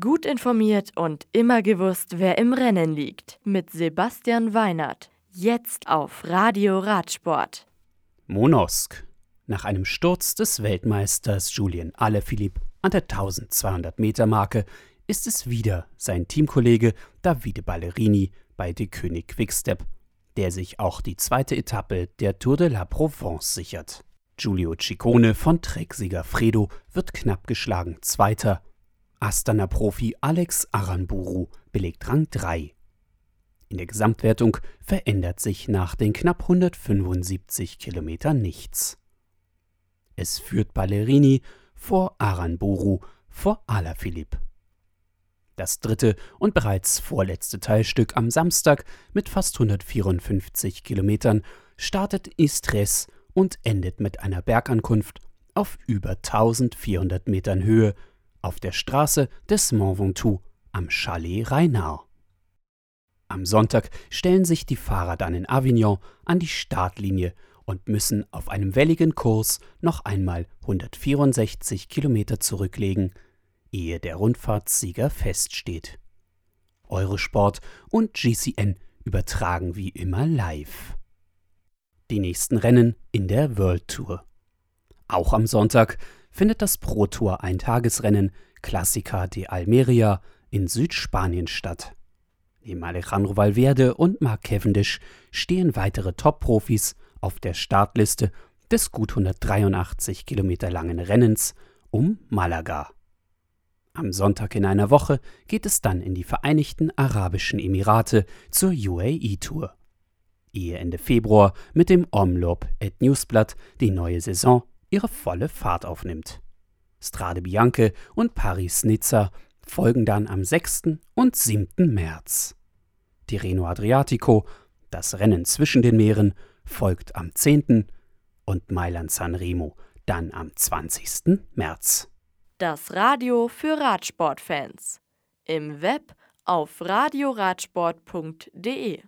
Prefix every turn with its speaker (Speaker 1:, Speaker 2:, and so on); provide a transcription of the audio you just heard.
Speaker 1: Gut informiert und immer gewusst, wer im Rennen liegt. Mit Sebastian Weinert. Jetzt auf Radio Radsport.
Speaker 2: Monosk. Nach einem Sturz des Weltmeisters Julien Alaphilippe an der 1200 Meter Marke ist es wieder sein Teamkollege Davide Ballerini bei De König Quickstep, der sich auch die zweite Etappe der Tour de la Provence sichert. Giulio Ciccone von Trecksieger Fredo wird knapp geschlagen Zweiter Astana-Profi Alex Aranburu belegt Rang 3. In der Gesamtwertung verändert sich nach den knapp 175 Kilometern nichts. Es führt Ballerini vor Aranburu vor Alaphilippe. Das dritte und bereits vorletzte Teilstück am Samstag mit fast 154 Kilometern startet Istres und endet mit einer Bergankunft auf über 1400 Metern Höhe auf der Straße des Mont Ventoux am Chalet Reinard. Am Sonntag stellen sich die Fahrer dann in Avignon an die Startlinie und müssen auf einem welligen Kurs noch einmal 164 Kilometer zurücklegen, ehe der Rundfahrtssieger feststeht. Eurosport und GCN übertragen wie immer live. Die nächsten Rennen in der World Tour. Auch am Sonntag findet das Pro Tour Eintagesrennen Classica de Almeria in Südspanien statt. Neben Alejandro Valverde und Mark Cavendish stehen weitere Top-Profis auf der Startliste des gut 183 Kilometer langen Rennens um Malaga. Am Sonntag in einer Woche geht es dann in die Vereinigten Arabischen Emirate zur UAE Tour. Ehe Ende Februar mit dem Omloop et Newsblatt die neue Saison ihre volle Fahrt aufnimmt. Strade Bianche und Paris-Nizza folgen dann am 6. und 7. März. Tirreno Adriatico, das Rennen zwischen den Meeren, folgt am 10. und Mailand-San Remo dann am 20. März.
Speaker 1: Das Radio für Radsportfans. Im Web auf radioradsport.de